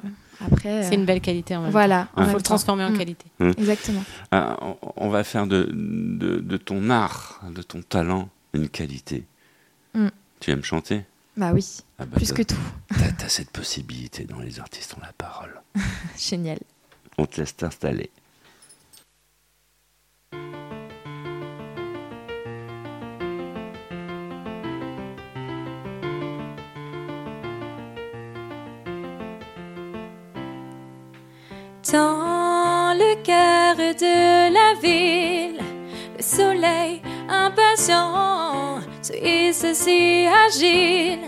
après. C'est une belle qualité en même voilà, Il faut le transformer en qualité. Mm. Exactement. Ah, on, va faire de, de, ton art, de ton talent, une qualité. Mm. Tu aimes chanter? Bah oui, ah bah plus que tout. Tu as, cette possibilité dans les artistes ont la parole. Génial. On te laisse t'installer. Dans le cœur de la ville, le soleil impatient se hisse si agile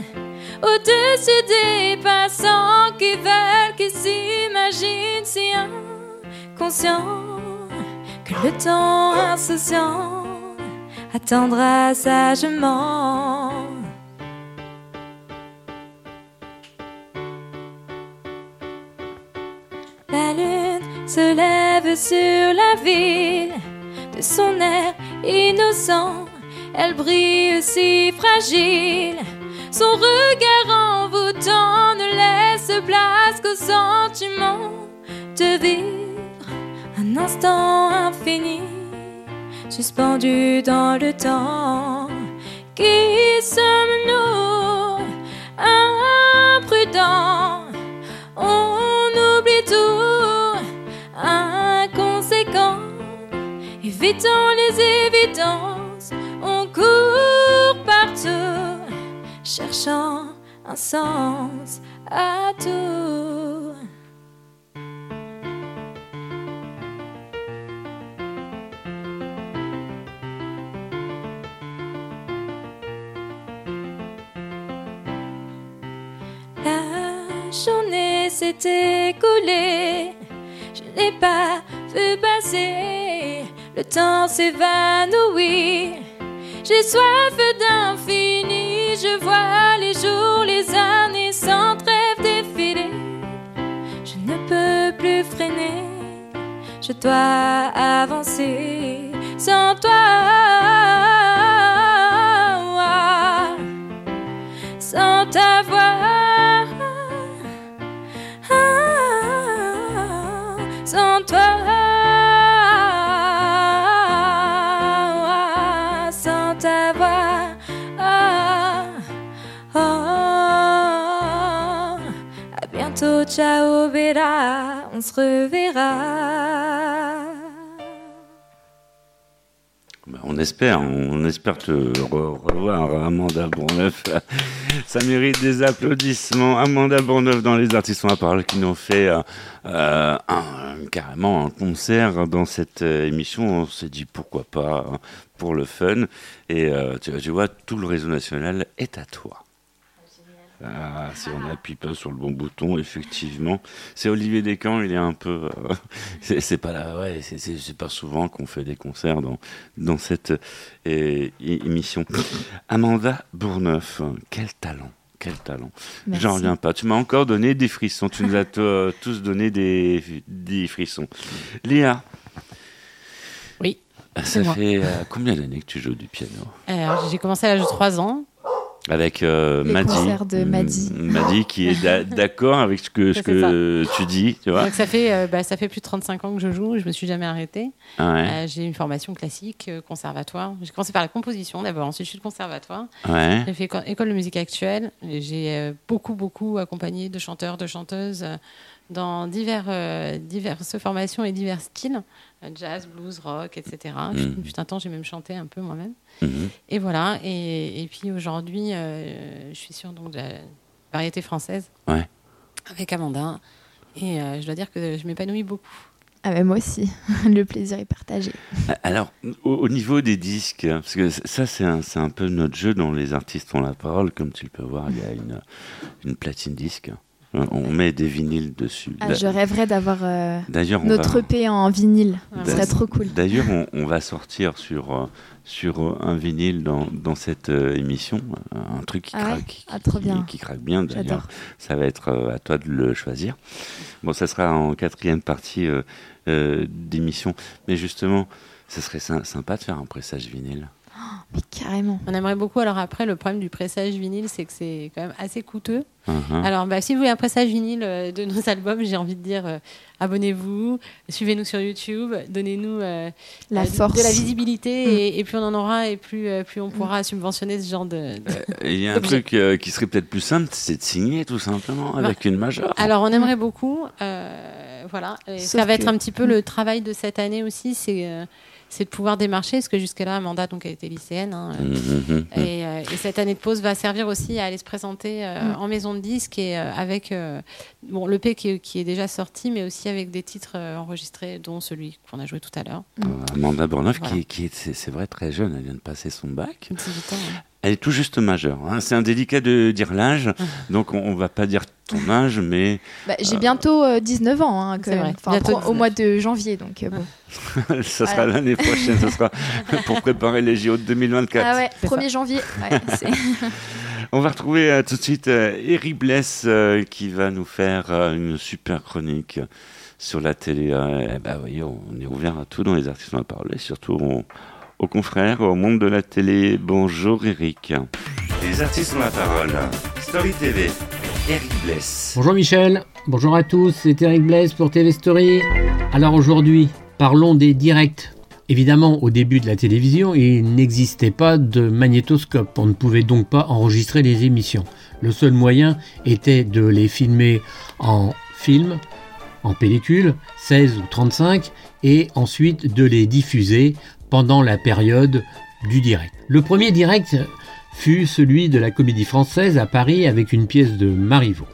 au-dessus des passants qui veulent, qui s'imaginent si inconscients que que le temps insouciant attendra sagement. Sur la ville de son air innocent. Elle brille si fragile. Son regard envoûtant ne laisse place qu'au sentiment de vivre un instant infini, suspendu dans le temps. Qui sommes-nous, imprudents? On oublie tout, évitant les évidences, on court partout, cherchant un sens à tout. La journée s'est écoulée, je n'ai pas vu passer, le temps s'évanouit. J'ai soif d'infini, je vois les jours, les années sans trêve défiler. Je ne peux plus freiner, je dois avancer sans toi. Ciao, Vera, on se reverra. Bah, on espère, on espère te re- revoir, Amanda Bourneuf. Ça mérite des applaudissements. Amanda Bourneuf dans Les Artistes à parole qui nous fait euh, euh, un- carrément un concert dans cette euh, émission. On s'est dit pourquoi pas hein, pour le fun. Et tu vois, tout le réseau national est à toi. Ah, si on n'appuie pas sur le bon bouton, effectivement. C'est Olivier Descamps, il est un peu. euh, c'est pas là, ouais, c'est- pas souvent qu'on fait des concerts dans, dans cette euh, émission. Amanda Bourneuf, quel talent, quel talent. J'en reviens pas. Tu m'as encore donné des frissons. Tu nous as to- tous donné des, des frissons. Léa. Oui, Ça fait euh, combien d'années que tu joues du piano? J'ai commencé à l'âge de 3 ans. Avec euh, Maddy. de Maddy. Mm, Maddy qui est d'a- d'accord avec ce que, ce tu dis, tu vois. Donc ça fait, euh, bah, ça fait plus de 35 ans que je joue, je me suis jamais arrêtée. Ah ouais. Euh, j'ai une formation classique, euh, conservatoire. J'ai commencé par la composition d'abord, ensuite je suis de conservatoire. Ouais. J'ai fait éco- école de musique actuelle. J'ai beaucoup, beaucoup accompagné de chanteurs, de chanteuses dans divers, euh, diverses formations et divers styles. Euh, Jazz, blues, rock, etc. Fut un temps, j'ai même chanté un peu moi-même. Mhm. Et voilà. Et, et puis aujourd'hui, euh, je suis sur donc, de la variété française Ouais. avec Amanda. Et euh, je dois dire que je m'épanouis beaucoup. Ah ben moi aussi, le plaisir est partagé. Alors, au, au niveau des disques, hein, parce que ça, c'est un, c'est un peu notre jeu dont les artistes ont la parole. Comme tu le peux voir, il y a une, une platine disque. On met des vinyles dessus. Ah, je rêverais d'avoir euh, notre va- EP en vinyle. Ce serait trop cool. D'ailleurs, on, on va sortir sur, euh, sur euh, un vinyle dans, dans cette euh, émission, un truc qui Ah ouais? craque, qui, Ah, trop bien. qui craque bien. D'ailleurs, ça va être euh, à toi de le choisir. Bon, ça sera en quatrième partie d'émission, mais justement, ça serait sy- sympa de faire un pressage vinyle. Mais carrément. On aimerait beaucoup. Alors après, le problème du pressage vinyle, c'est que c'est quand même assez coûteux. Mhm. Alors, bah, si vous voulez un pressage vinyle euh, de nos albums, j'ai envie de dire euh, abonnez-vous, suivez-nous sur YouTube, donnez-nous euh, La euh, force. de la visibilité Mm. et, et plus on en aura et plus, euh, plus on pourra subventionner ce genre de. Il y a un truc euh, qui serait peut-être plus simple, c'est de signer tout simplement avec une majeure. Alors, on aimerait beaucoup. euh, voilà. Et ça va être un petit peu le travail de cette année aussi, c'est euh, c'est de pouvoir démarcher, parce que jusque-là, Amanda donc, a été lycéenne. hein, euh, Mhm, mhm. Et, euh, et cette année de pause va servir aussi à aller se présenter euh, en maison de disque et euh, avec euh, bon, l'EP qui, est- qui est déjà sorti, mais aussi avec des titres euh, enregistrés, dont celui qu'on a joué tout à l'heure. Amanda Bourneuf, Voilà. qui, qui est, c'est c'est vrai, très jeune, elle vient de passer son bac. 18 ans. Elle est tout juste majeure. Hein. C'est indélicat de dire l'âge, ah. donc on, ne va pas dire ton âge, mais. Bah, j'ai bientôt 19 ans, hein, au mois de janvier, donc bon. ça sera l'année prochaine, ça sera pour préparer les JO de 2024. Ah ouais, 1er janvier. On va retrouver tout de suite Eric Bless qui va nous faire une super chronique sur la télé. Eh ben, voyez, on est ouvert à tout dans les artistes, on va parler, surtout aux confrères, au monde de la télé. Bonjour Eric. Les artistes ont la parole. Story TV, Eric Bless. Bonjour Michel, bonjour à tous, c'est Eric Bless pour TV Story. Alors aujourd'hui, parlons des directs. Évidemment, au début de la télévision, il n'existait pas de magnétoscope, on ne pouvait donc pas enregistrer les émissions. Le seul moyen était de les filmer en film, en pellicule, 16 ou 35, et ensuite de les diffuser pendant la période du direct. Le premier direct fut celui de la Comédie Française à Paris avec une pièce de Marivaux.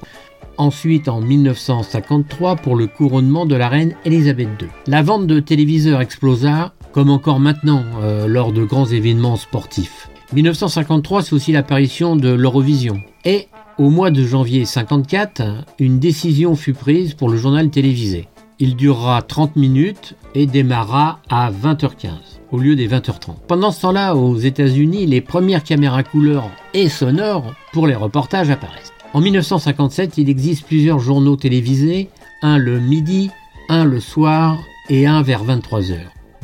Ensuite, en 1953, pour le couronnement de la reine Elisabeth II. La vente de téléviseurs explosa, comme encore maintenant, euh, lors de grands événements sportifs. 1953, c'est aussi l'apparition de l'Eurovision. Et au mois de janvier 1954, une décision fut prise pour le journal télévisé. Il durera 30 minutes et démarra à 20h15 au lieu des 20h30. Pendant ce temps-là, aux États-Unis, les premières caméras couleurs et sonores pour les reportages apparaissent. En 1957, il existe plusieurs journaux télévisés, un le midi, un le soir et un vers 23h.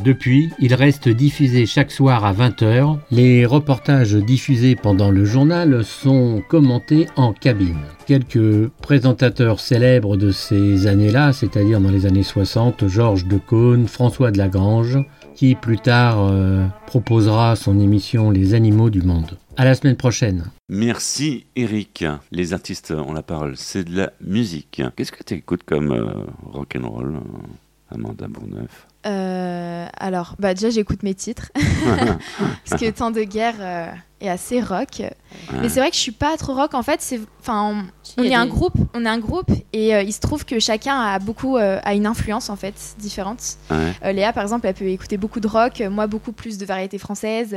Depuis, il reste diffusé chaque soir à 20h. Les reportages diffusés pendant le journal sont commentés en cabine. Quelques présentateurs célèbres de ces années-là, c'est-à-dire dans les années 60, Georges Decaune, François de Lagrange, qui plus tard euh, proposera son émission Les animaux du monde. À la semaine prochaine. Merci Eric. Les artistes ont la parole, c'est de la musique. Qu'est-ce que tu écoutes comme euh, rock and roll, Amanda Bourneuf euh, alors, bah déjà, j'écoute mes titres. Parce que Temps de guerre euh, est assez rock. Mais c'est vrai que je suis pas trop rock. En fait, c'est, on, est un groupe, on est un groupe, et euh, il se trouve que chacun a beaucoup, a une influence en fait différente. Léa, par exemple, elle peut écouter beaucoup de rock. Moi, beaucoup plus de variétés françaises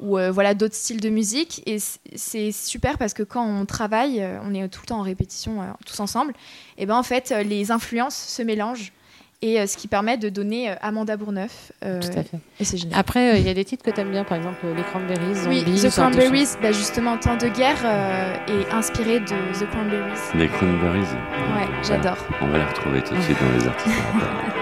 ou voilà d'autres styles de musique. Et c'est super parce que quand on travaille, on est tout le temps en répétition tous ensemble. Et ben en fait, les influences se mélangent et euh, ce qui permet de donner euh, Amanda Bourneuf. Euh, Tout à fait. Et c'est génial. Après, il y a des titres que tu aimes bien, par exemple les Cranberries. Oui, The Cranberries, bah, justement, Temps de guerre est inspiré de The Cranberries. Les Cranberries Ouais, j'adore. On va les retrouver tout de suite dans les artistes.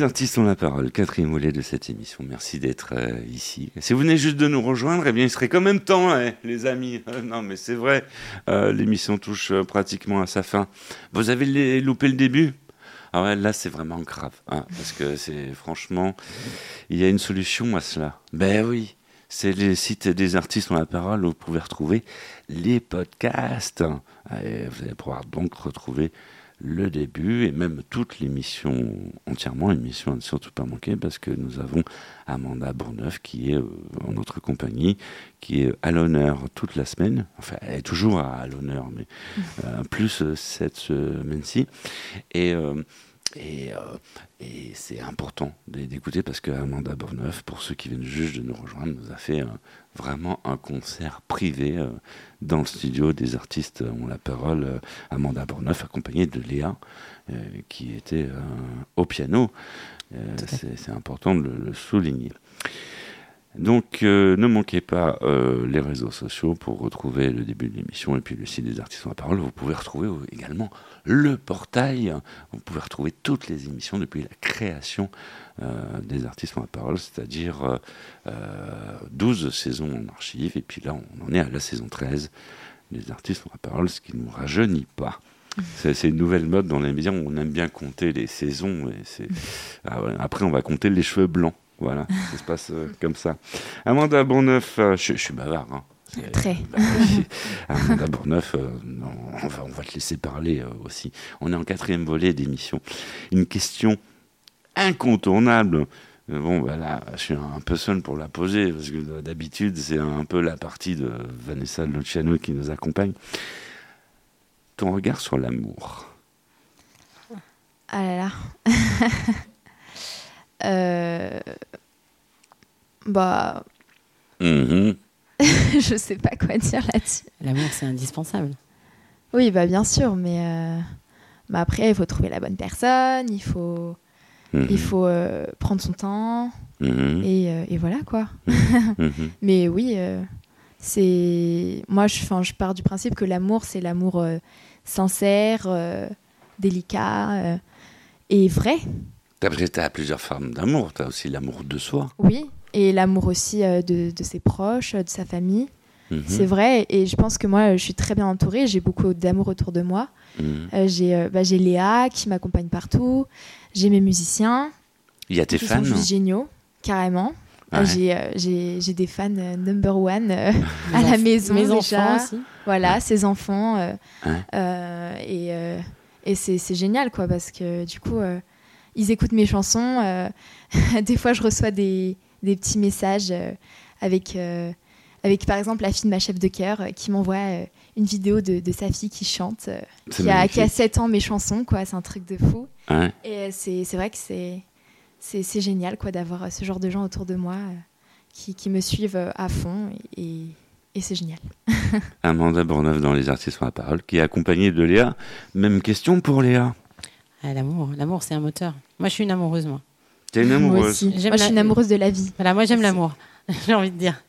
Les artistes ont la parole, quatrième volet de cette émission. Merci d'être euh, ici. Si vous venez juste de nous rejoindre, eh bien, il serait quand même temps, hein, les amis. Euh, non, mais c'est vrai, euh, l'émission touche pratiquement à sa fin. Vous avez loupé le début? Ah ouais, là, c'est vraiment grave, hein, parce que c'est franchement, il y a une solution à cela. Ben oui, c'est les sites des artistes ont la parole où vous pouvez retrouver les podcasts. Vous allez pouvoir donc retrouver le début et même toute l'émission entièrement, émission à ne surtout pas manquer parce que nous avons Amanda Bourneuf qui est euh, en notre compagnie, qui est à l'honneur toute la semaine, enfin elle est toujours à, l'honneur, mais euh, plus euh, cette semaine-ci. Et et, euh, et c'est important d'écouter parce que Amanda Bourneuf, pour ceux qui viennent juste de nous rejoindre, nous a fait vraiment un concert privé euh, dans le studio des artistes ont la parole. Euh, Amanda Bourneuf, accompagnée de Léa, qui était au piano. c'est important de le souligner. Donc euh, ne manquez pas euh, les réseaux sociaux pour retrouver le début de l'émission et puis le site des artistes en parole. Vous pouvez retrouver également le portail. Vous pouvez retrouver toutes les émissions depuis la création euh, des artistes en parole, c'est-à-dire 12 saisons en archive. Et puis là, on en est à la saison 13 des artistes en parole, ce qui ne nous rajeunit pas. C'est une nouvelle mode dans les médias. On aime bien compter les saisons. Et ah Après, on va compter les cheveux blancs. Voilà, ça se passe euh, comme ça. Amanda Bourneuf, euh, je, suis bavard. Hein. Très. Bah, Amanda Bourneuf, euh, on, va, on, va, te laisser parler aussi. On est en quatrième volet d'émission. Une question incontournable. Bon, voilà, bah je suis un peu seul pour la poser, parce que d'habitude, c'est un peu la partie de Vanessa Luciano qui nous accompagne. Ton regard sur l'amour. Ah là là. Euh, bah. Mm-hmm. je sais pas quoi dire là-dessus. L'amour, c'est indispensable. Oui, bah bien sûr, mais euh, bah, après, il faut trouver la bonne personne, il faut, il mm-hmm. faut euh, prendre son temps, mm-hmm. et, et, voilà quoi. mais oui, c'est. Moi, je, je pars du principe que l'amour, c'est l'amour sincère, délicat et vrai. Tu as plusieurs formes d'amour. Tu as aussi l'amour de soi. Oui, et l'amour aussi euh, de, de, ses proches, de sa famille. Mhm. C'est vrai, et je pense que moi, je suis très bien entourée. J'ai beaucoup d'amour autour de moi. Mhm. Euh, j'ai euh, bah, Léa qui m'accompagne partout. J'ai mes musiciens. Il y a tes qui fans sont juste géniaux, carrément. J'ai des fans number one à la maison. Mes enfants aussi. Voilà, ses enfants. et et c'est génial, quoi, parce que du coup ils écoutent mes chansons. Euh, des fois, je reçois des, des petits messages euh, avec, euh, avec, par exemple, la fille de ma chef de chœur qui m'envoie une vidéo de, de, sa fille qui chante, qui a, qui a, 7 ans mes chansons, quoi. C'est un truc de fou. Et c'est vrai que c'est c'est génial, quoi, d'avoir ce genre de gens autour de moi qui, qui, me suivent à fond et, et c'est génial. Amanda Bourneuf dans Les Artistes sur la parole, qui est accompagnée de Léa. Même question pour Léa. Ah, l'amour, l'amour, c'est un moteur. Moi, je suis une amoureuse, moi. T'es une amoureuse Moi, moi je suis une amoureuse de la vie. Voilà, moi, j'aime l'amour. J'ai envie de dire.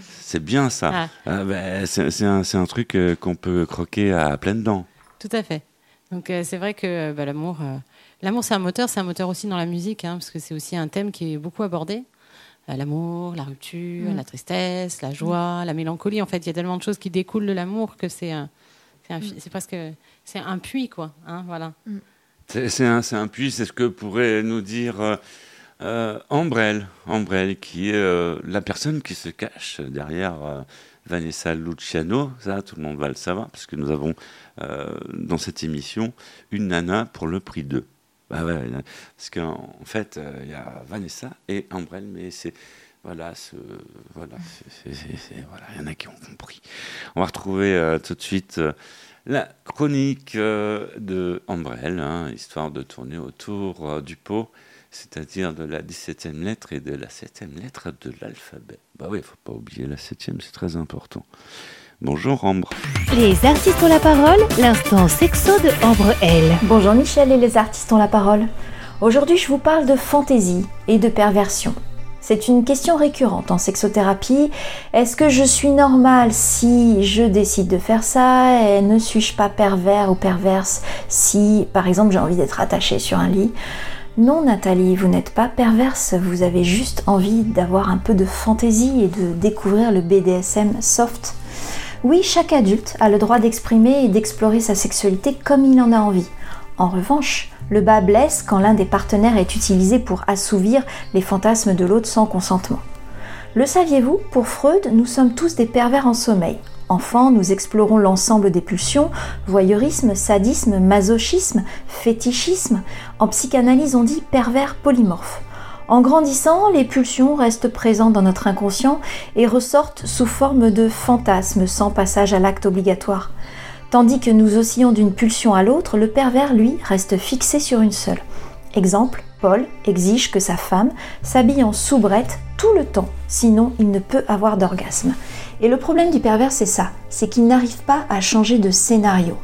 C'est bien ça. Ah. Ah, bah, c'est un, un, truc euh, qu'on peut croquer à pleines dents. Tout à fait. Donc, euh, c'est vrai que bah, l'amour, euh, l'amour, c'est un moteur. C'est un moteur aussi dans la musique, hein, parce que c'est aussi un thème qui est beaucoup abordé. l'amour, la rupture, mm. la tristesse, la joie, la mélancolie. En fait, il y a tellement de choses qui découlent de l'amour que c'est c'est mm. presque c'est un puits, quoi. Hein, voilà. Mm. C'est un, puits, c'est ce que pourrait nous dire euh, euh Ambrelle, qui est euh, la personne qui se cache derrière euh, Vanessa Luciano. Ça, tout le monde va le savoir, parce que nous avons dans cette émission une nana pour le prix 2. Bah parce qu'en en fait, il y a Vanessa et Ambrelle, mais c'est voilà, ce, voilà, voilà, il y en a qui ont compris. On va retrouver tout de suite la chronique euh, de Ambrelle, hein, histoire de tourner autour euh, du pot, c'est-à-dire de la 17e lettre et de la 7e lettre de l'alphabet. Bah oui, il faut pas oublier la 7e, c'est très important. Bonjour Ambre. Les artistes ont la parole, l'instant sexo de Ambre L. Bonjour Michel et les artistes ont la parole. Aujourd'hui, je vous parle de fantaisie et de perversion. C'est une question récurrente en sexothérapie. Est-ce que je suis normale si je décide de faire ça ne suis-je pas pervers ou perverse si, par exemple, j'ai envie d'être attachée sur un lit? Non, Nathalie, vous n'êtes pas perverse, vous avez juste envie d'avoir un peu de fantaisie et de découvrir le BDSM soft. Oui, chaque adulte a le droit d'exprimer et d'explorer sa sexualité comme il en a envie. En revanche, le bas blesse quand l'un des partenaires est utilisé pour assouvir les fantasmes de l'autre sans consentement. Le saviez-vous? Pour Freud, nous sommes tous des pervers en sommeil. Enfant, nous explorons l'ensemble des pulsions, voyeurisme, sadisme, masochisme, fétichisme. En psychanalyse, on dit pervers polymorphe. En grandissant, les pulsions restent présentes dans notre inconscient et ressortent sous forme de fantasmes sans passage à l'acte obligatoire. Tandis que nous oscillons d'une pulsion à l'autre, le pervers, lui, reste fixé sur une seule. Exemple, Paul exige que sa femme s'habille en soubrette tout le temps, sinon il ne peut avoir d'orgasme. Et le problème du pervers, c'est ça, c'est qu'il n'arrive pas à changer de scénario.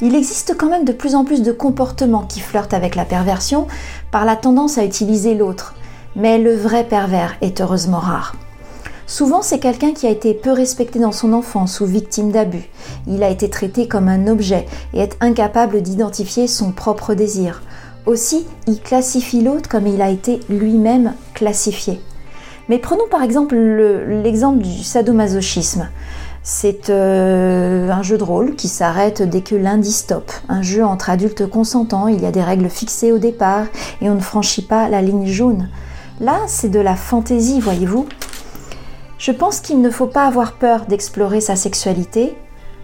Il existe quand même de plus en plus de comportements qui flirtent avec la perversion par la tendance à utiliser l'autre, mais le vrai pervers est heureusement rare. Souvent, c'est quelqu'un qui a été peu respecté dans son enfance ou victime d'abus. Il a été traité comme un objet et est incapable d'identifier son propre désir. Aussi, il classifie l'autre comme il a été lui-même classifié. Mais prenons par exemple l'exemple du sadomasochisme. C'est euh, un jeu de rôle qui s'arrête dès que l'un dit stop. Un jeu entre adultes consentants, il y a des règles fixées au départ et on ne franchit pas la ligne jaune. Là, c'est de la fantaisie, voyez-vous. Je pense qu'il ne faut pas avoir peur d'explorer sa sexualité.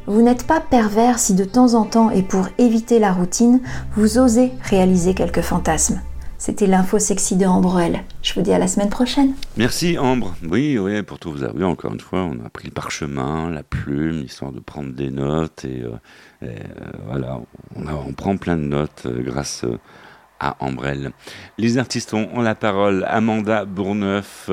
Vous n'êtes pas pervers si de temps en temps et pour éviter la routine, vous osez réaliser quelques fantasmes. C'était l'info sexy de Ambrelle. Je vous dis à la semaine prochaine. Merci Ambre. Oui, oui, pour tout vous avouer, encore une fois, on a pris le parchemin, la plume, histoire de prendre des notes. Et, euh, euh, voilà, on, prend plein de notes euh, grâce à Ambrelle. Les artistes ont, la parole. Amanda Bourneuf.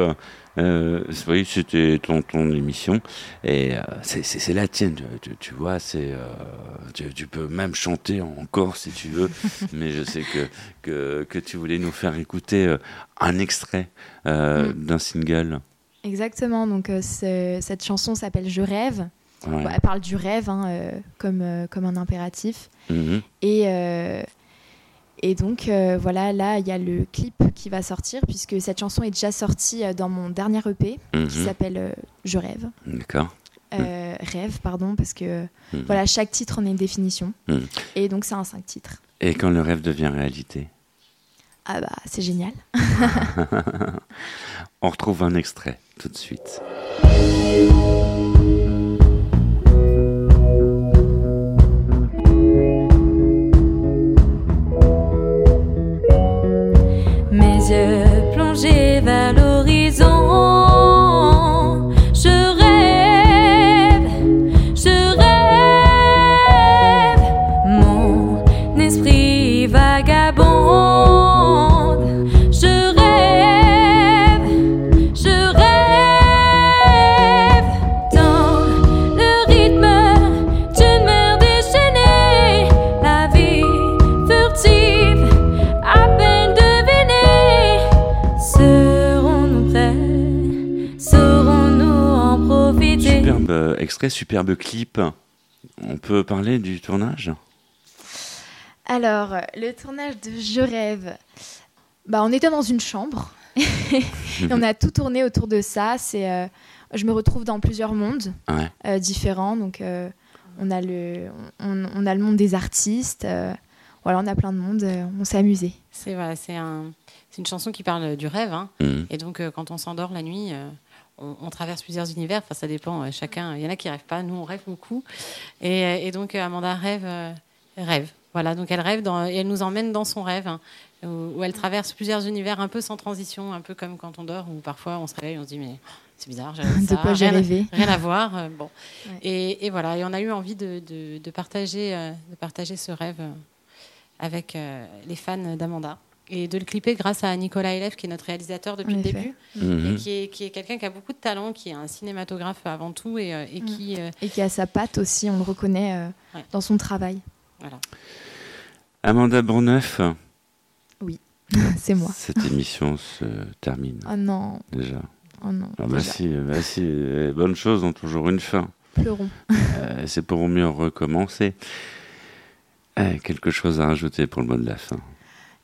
Euh, oui, c'était ton, ton émission et euh, c'est la tienne, tu, vois. C'est euh, tu, peux même chanter encore si tu veux, mais je sais que, que, que tu voulais nous faire écouter euh, un extrait mm. d'un single. Exactement. Donc cette chanson s'appelle Je rêve. elle parle du rêve hein, comme comme un impératif mm-hmm. et et donc euh, voilà, là il y a le clip qui va sortir puisque cette chanson est déjà sortie euh, dans mon dernier EP qui mhm. s'appelle euh, Je rêve. D'accord. Rêve, pardon, parce que mhm. voilà, chaque titre en a une définition. Mhm. Et donc c'est un cinq titres. Et quand le rêve devient réalité? Ah bah c'est génial. On retrouve un extrait tout de suite. Extrait, superbe clip. On peut parler du tournage? Alors, le tournage de Je rêve, bah, on était dans une chambre et on a tout tourné autour de ça. C'est, euh, je me retrouve dans plusieurs mondes euh, différents. Donc, euh, on, a le, on, a le monde des artistes. voilà, on a plein de mondes. on s'est amusé. C'est, voilà, c'est, un, c'est une chanson qui parle du rêve. Hein. Mmh. Et donc, quand on s'endort la nuit on, traverse plusieurs univers. Enfin, ça dépend. Euh, chacun. Il y en a qui rêvent pas. Nous, on rêve beaucoup. Et, euh, donc, euh, Amanda rêve, rêve. Voilà. Donc, elle rêve dans, et elle nous emmène dans son rêve, hein, où, elle traverse plusieurs univers un peu sans transition, un peu comme quand on dort, où parfois on se réveille, on se dit mais c'est bizarre, j'ai de quoi j'ai rêvé. Rien à voir. bon. Et, voilà. Et on a eu envie de, partager, de partager ce rêve avec les fans d'Amanda et de le clipper grâce à Nicolas Elef, qui est notre réalisateur depuis le début, mhm. et qui est, qui est quelqu'un qui a beaucoup de talent, qui est un cinématographe avant tout, et, euh, et mm. qui... Euh, et qui a sa patte aussi, on le reconnaît euh, dans son travail. Voilà. Amanda Bourneuf Oui. C'est moi. Cette émission se termine. Oh non. Déjà. Oh non. Ah bah si, bah si, les bonnes choses ont toujours une fin. Pleurons. Euh, c'est pour mieux recommencer. Eh, quelque chose à rajouter pour le mot de la fin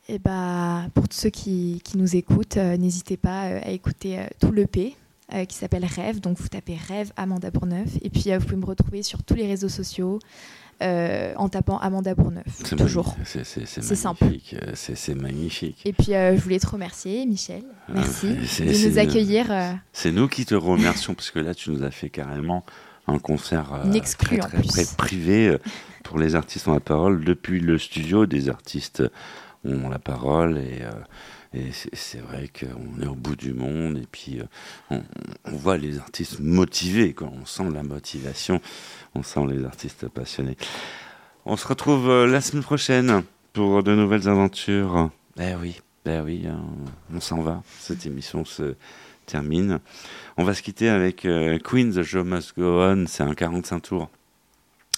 Eh bah, pour tous ceux qui, qui nous écoutent, euh, n'hésitez pas euh, à écouter tout l'EP euh, qui s'appelle Rêve. Donc vous tapez Rêve Amanda Bourneuf. Et puis vous pouvez me retrouver sur tous les réseaux sociaux. en tapant Amanda Bourneuf, toujours. C'est simple. C'est magnifique. Et puis je voulais te remercier, Michel. Ah, Merci de nous accueillir. C'est nous qui te remercions parce que là, tu nous as fait carrément un concert euh, très, très, privé euh, pour les artistes ont la parole. Depuis le studio, des artistes ont la parole et, euh, c'est vrai qu'on est au bout du monde et puis on, voit les artistes motivés, quand on sent la motivation, on sent les artistes passionnés. On se retrouve la semaine prochaine pour de nouvelles aventures. Eh oui, eh oui, on s'en va. Cette émission se termine. On va se quitter avec euh, Queen The Show Must Go On, c'est un 45 tours.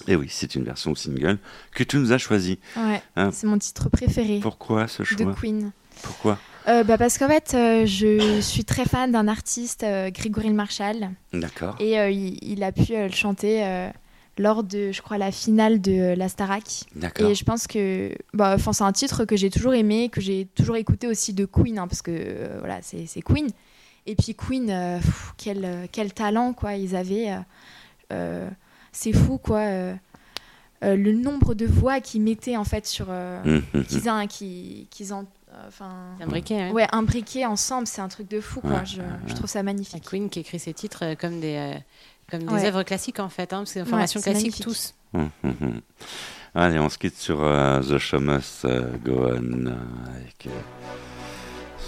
Et oui, c'est une version single que tu nous as choisie. Ouais, hein c'est mon titre préféré. Pourquoi ce choix? De Queen. Pourquoi? Euh, bah Parce qu'en fait, euh, je suis très fan d'un artiste, Grégory Marshall. D'accord. Et il, a pu le chanter lors de, je crois, la finale de la Starac. D'accord. Et je pense que bah, c'est un titre que j'ai toujours aimé, que j'ai toujours écouté aussi de Queen, hein, parce que voilà, c'est Queen. Et puis Queen, euh, quel, euh, quel, talent quoi ils avaient. Euh, c'est fou quoi. le nombre de voix qu'ils mettaient en fait sur mmh, mmh, mmh. qu'ils qu'ils en enfin imbriqués hein. ouais imbriqués ensemble c'est un truc de fou quoi je, je, trouve ça magnifique Queen qui écrit ses titres comme des comme des œuvres classiques en fait hein, c'est une formation classique tous allez on se quitte sur The Show Must Go On avec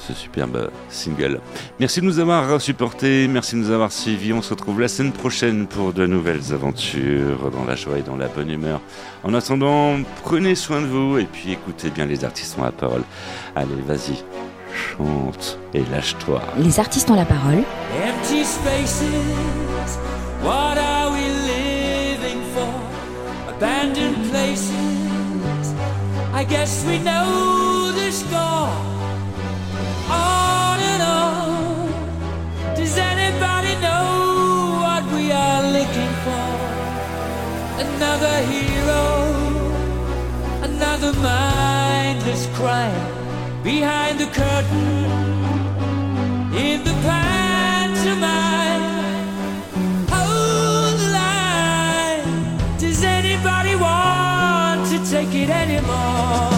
ce superbe single. Merci de nous avoir supportés, merci de nous avoir suivis. On se retrouve la semaine prochaine pour de nouvelles aventures dans la joie et dans la bonne humeur. En attendant, prenez soin de vous et puis écoutez bien les artistes ont la parole. Allez, vas-y, chante et lâche-toi. Les artistes ont la parole. Empty spaces, what are we living for? Abandoned places, I guess we know the score. another hero, another mindless crime behind the curtain in the pantomime. Hold the line. Does anybody want to take it anymore?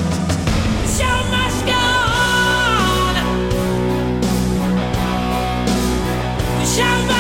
The show must go on. The show